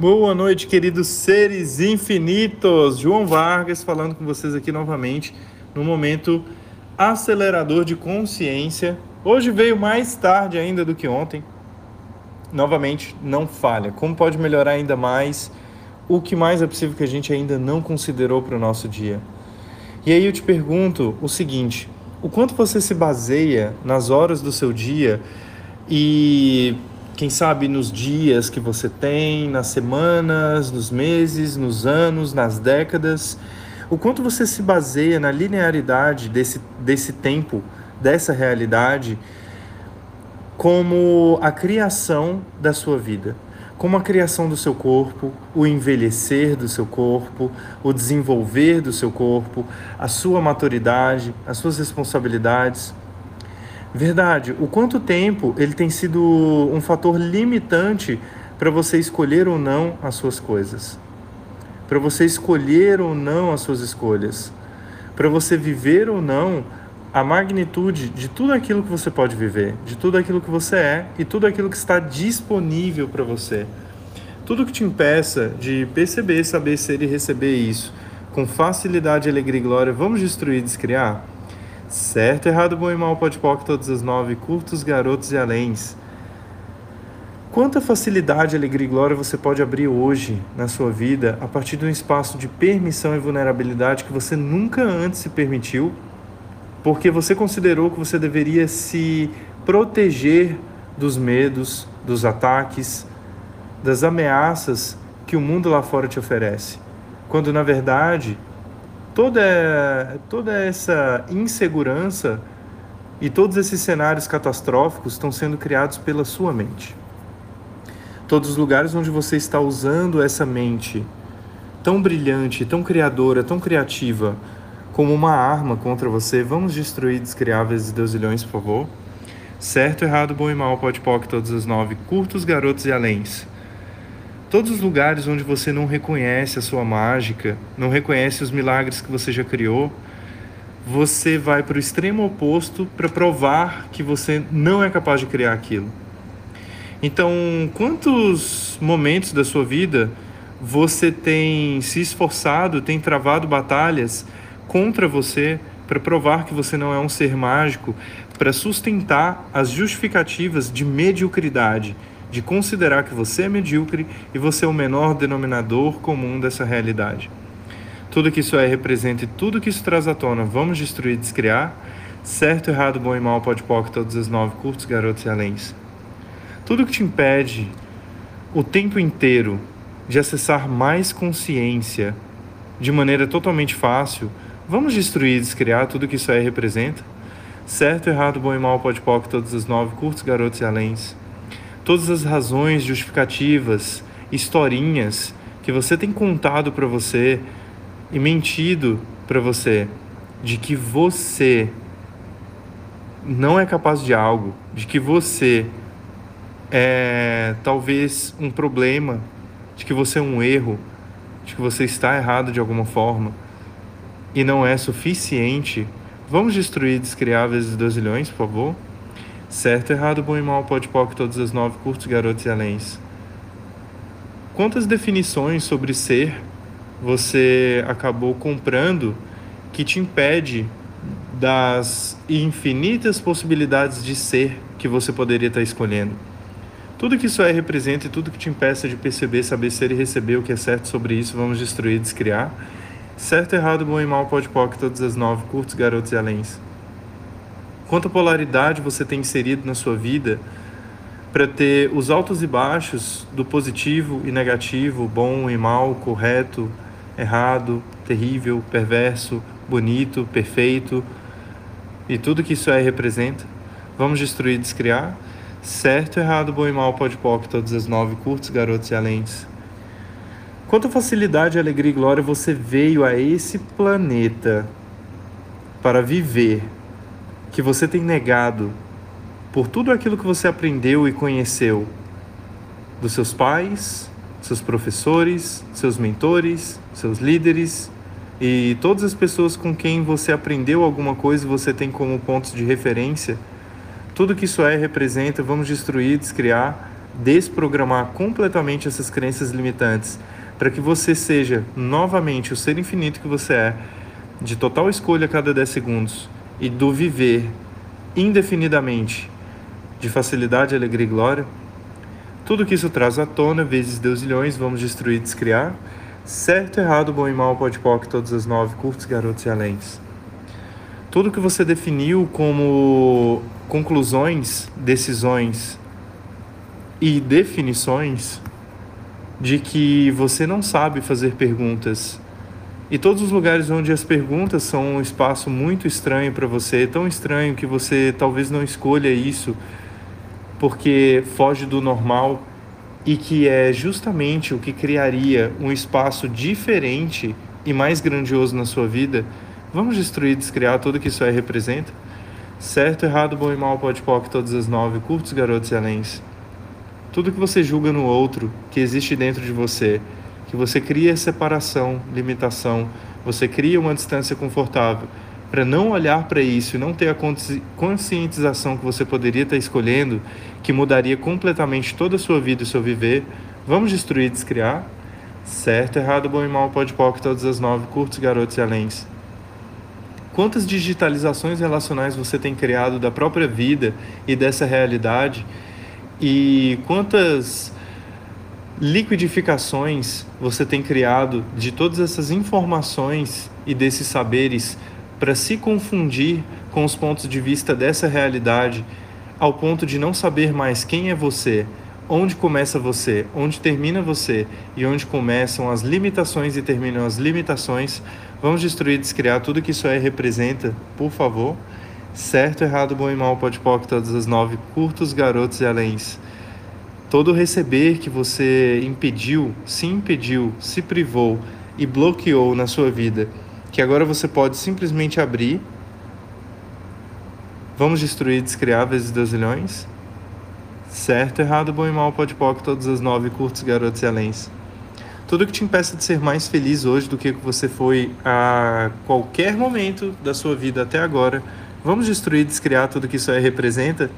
Boa noite, queridos seres infinitos. João Vargas falando com vocês aqui novamente no momento acelerador de consciência. Hoje veio mais tarde ainda do que ontem. Novamente, não falha. Como pode melhorar ainda mais? O que mais é possível que a gente ainda não considerou para o nosso dia? E aí eu te pergunto o seguinte: o quanto você se baseia nas horas do seu dia e quem sabe nos dias que você tem, nas semanas, nos meses, nos anos, nas décadas, o quanto você se baseia na linearidade desse, desse tempo, dessa realidade, como a criação da sua vida, como a criação do seu corpo, o envelhecer do seu corpo, o desenvolver do seu corpo, a sua maturidade, as suas responsabilidades. Verdade. O quanto tempo ele tem sido um fator limitante para você escolher ou não as suas coisas, para você escolher ou não as suas escolhas, para você viver ou não a magnitude de tudo aquilo que você pode viver, de tudo aquilo que você é e tudo aquilo que está disponível para você. Tudo que te impeça de perceber, saber ser e receber isso com facilidade, alegria e glória, vamos destruir e descriar? Certo, errado, bom e mal, pode poc, todas as nove, curtos, garotos e aléns. Quanta facilidade, alegria e glória você pode abrir hoje na sua vida a partir de um espaço de permissão e vulnerabilidade que você nunca antes se permitiu, porque você considerou que você deveria se proteger dos medos, dos ataques, das ameaças que o mundo lá fora te oferece, quando na verdade toda, toda essa insegurança e todos esses cenários catastróficos estão sendo criados pela sua mente. Todos os lugares onde você está usando essa mente tão brilhante, tão criadora, tão criativa, como uma arma contra você, vamos destruir descriáveis e deusilhões, por favor? Certo, errado, bom e mal, pode todos os nove, curtos, garotos e aléns. Todos os lugares onde você não reconhece a sua mágica, não reconhece os milagres que você já criou, você vai para o extremo oposto para provar que você não é capaz de criar aquilo. Então, quantos momentos da sua vida você tem se esforçado, tem travado batalhas contra você para provar que você não é um ser mágico, para sustentar as justificativas de mediocridade, de considerar que você é medíocre e você é o menor denominador comum dessa realidade. Tudo que isso é representa e tudo que isso traz à tona, vamos destruir e descriar. Certo, errado, bom e mal, pode poc, todos os nove, curtos, garotos e aléns. Tudo que te impede o tempo inteiro de acessar mais consciência de maneira totalmente fácil, vamos destruir e descriar tudo que isso é representa. Certo, errado, bom e mal, pode poc, todos os nove, curtos, garotos e aléns todas as razões justificativas, historinhas que você tem contado para você e mentido para você de que você não é capaz de algo, de que você é talvez um problema, de que você é um erro, de que você está errado de alguma forma e não é suficiente, vamos destruir descriáveis e dozilhões, por favor? Certo, errado, bom e mal, pode poc, todas as nove, curtos, garotos e aléns. Quantas definições sobre ser você acabou comprando que te impede das infinitas possibilidades de ser que você poderia estar escolhendo? Tudo que isso é representa e tudo que te impeça de perceber, saber ser e receber o que é certo sobre isso, vamos destruir, descriar. Certo, errado, bom e mal, pode poc, todas as nove, curtos, garotos e aléns. Quanta polaridade você tem inserido na sua vida para ter os altos e baixos do positivo e negativo, bom e mal, correto, errado, terrível, perverso, bonito, perfeito e tudo que isso é representa. Vamos destruir e descriar? Certo, errado, bom e mal, pode poc, todas as nove, curtos, garotos e alentes. Quanta facilidade, alegria e glória você veio a esse planeta para viver que você tem negado por tudo aquilo que você aprendeu e conheceu dos seus pais, seus professores, seus mentores, seus líderes e todas as pessoas com quem você aprendeu alguma coisa e você tem como pontos de referência, tudo que isso é representa, vamos destruir, descriar. desprogramar completamente essas crenças limitantes, para que você seja novamente o ser infinito que você é, de total escolha a cada 10 segundos e do viver indefinidamente de facilidade, alegria e glória. Tudo que isso traz à tona, vezes deusilhões, vamos destruir descriar. Certo, errado, bom e mal, pode poc, todas as nove, curtos, garotos e aléns. Tudo que você definiu como conclusões, decisões e definições de que você não sabe fazer perguntas. E todos os lugares onde as perguntas são um espaço muito estranho para você, tão estranho que você talvez não escolha isso porque foge do normal e que é justamente o que criaria um espaço diferente e mais grandioso na sua vida, vamos destruir e descriar tudo que isso aí representa? Certo, errado, bom e mal, pode poc, todas as nove, curtos, garotos e aléns. Tudo que você julga no outro, que existe dentro de você, que você cria separação, limitação, você cria uma distância confortável, para não olhar para isso e não ter a conscientização que você poderia estar escolhendo, que mudaria completamente toda a sua vida e seu viver, vamos destruir e descriar? Certo, errado, bom e mal, pode poc, todas as nove, curtos, garotos e aléns. Quantas digitalizações relacionais você tem criado da própria vida e dessa realidade? E quantas liquidificações você tem criado de todas essas informações e desses saberes para se confundir com os pontos de vista dessa realidade, ao ponto de não saber mais quem é você, onde começa você, onde termina você e onde começam as limitações e terminam as limitações. Vamos destruir descriar tudo que isso aí representa, por favor. Certo, errado, bom e mal, pode todas as nove, curtos, garotos e aléns. Todo receber que você impediu, se impediu, se privou e bloqueou na sua vida, que agora você pode simplesmente abrir. Vamos destruir descriar vezes dozilhões. Certo, errado, bom e mal, pode poc, todas as nove, curtos, garotos e aléns. Tudo que te impeça de ser mais feliz hoje do que você foi a qualquer momento da sua vida até agora. Vamos destruir descriar tudo que isso aí representa?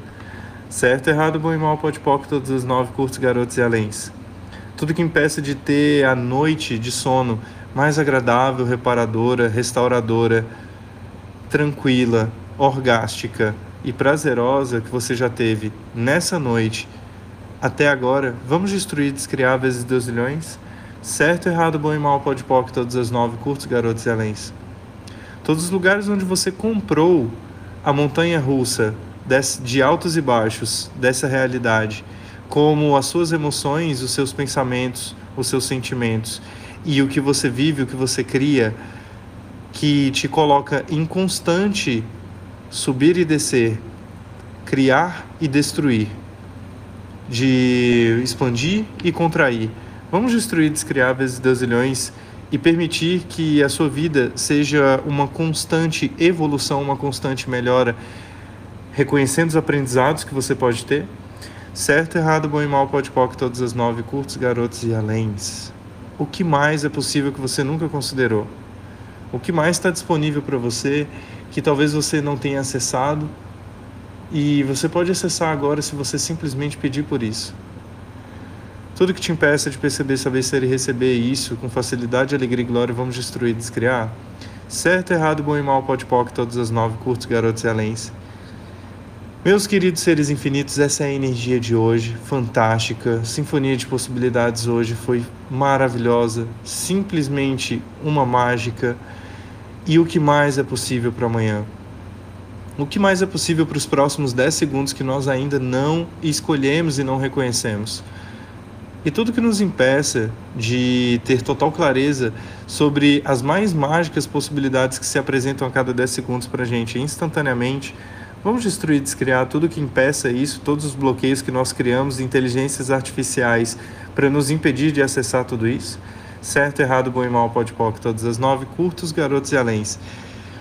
Certo, errado, bom e mal, pode poc, todos os nove, curtos, garotos e aléns. Tudo que impeça de ter a noite de sono mais agradável, reparadora, restauradora, tranquila, orgástica e prazerosa que você já teve nessa noite até agora, vamos destruir descriar vezes deusilhões? Certo, errado, bom e mal, pode poc, todas as nove, curtos, garotos e aléns. Todos os lugares onde você comprou a montanha russa de altos e baixos dessa realidade, como as suas emoções, os seus pensamentos, os seus sentimentos e o que você vive, o que você cria, que te coloca em constante subir e descer, criar e destruir, de expandir e contrair. Vamos destruir, descriar vezes deusilhões e permitir que a sua vida seja uma constante evolução, uma constante melhora, reconhecendo os aprendizados que você pode ter. Certo, errado, bom e mal, pode poc, todas as nove, curtos, garotos e aléns o que mais é possível que você nunca considerou? O que mais está disponível para você que talvez você não tenha acessado e você pode acessar agora se você simplesmente pedir por isso. Tudo que te impeça de perceber, saber ser e receber isso com facilidade, alegria e glória, vamos destruir e descriar. Certo, errado, bom e mal, pode poc, todas as nove, curtos, garotos e aléns. Meus queridos seres infinitos, essa é a energia de hoje, fantástica. Sinfonia de possibilidades hoje foi maravilhosa, simplesmente uma mágica. E o que mais é possível para amanhã? O que mais é possível para os próximos 10 segundos que nós ainda não escolhemos e não reconhecemos? E tudo que nos impeça de ter total clareza sobre as mais mágicas possibilidades que se apresentam a cada 10 segundos para a gente instantaneamente Vamos destruir, descriar tudo que impeça isso, todos os bloqueios que nós criamos inteligências artificiais para nos impedir de acessar tudo isso? Certo, errado, bom e mal, pode poc, todas as nove, curtos, garotos e aléns.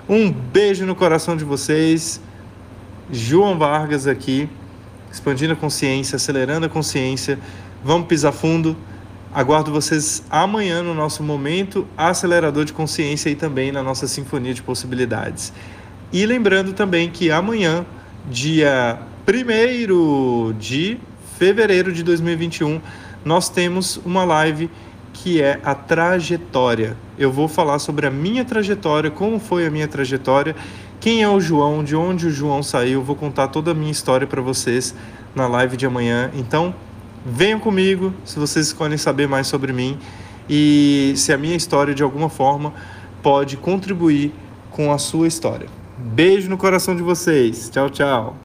Um beijo no coração de vocês. João Vargas aqui, expandindo a consciência, acelerando a consciência. Vamos pisar fundo. Aguardo vocês amanhã no nosso momento acelerador de consciência e também na nossa sinfonia de possibilidades. E lembrando também que amanhã, dia 1 de fevereiro de 2021, nós temos uma live que é a trajetória. Eu vou falar sobre a minha trajetória, como foi a minha trajetória, quem é o João, de onde o João saiu, vou contar toda a minha história para vocês na live de amanhã. Então, venham comigo se vocês querem saber mais sobre mim e se a minha história de alguma forma pode contribuir com a sua história. Beijo no coração de vocês. Tchau, tchau.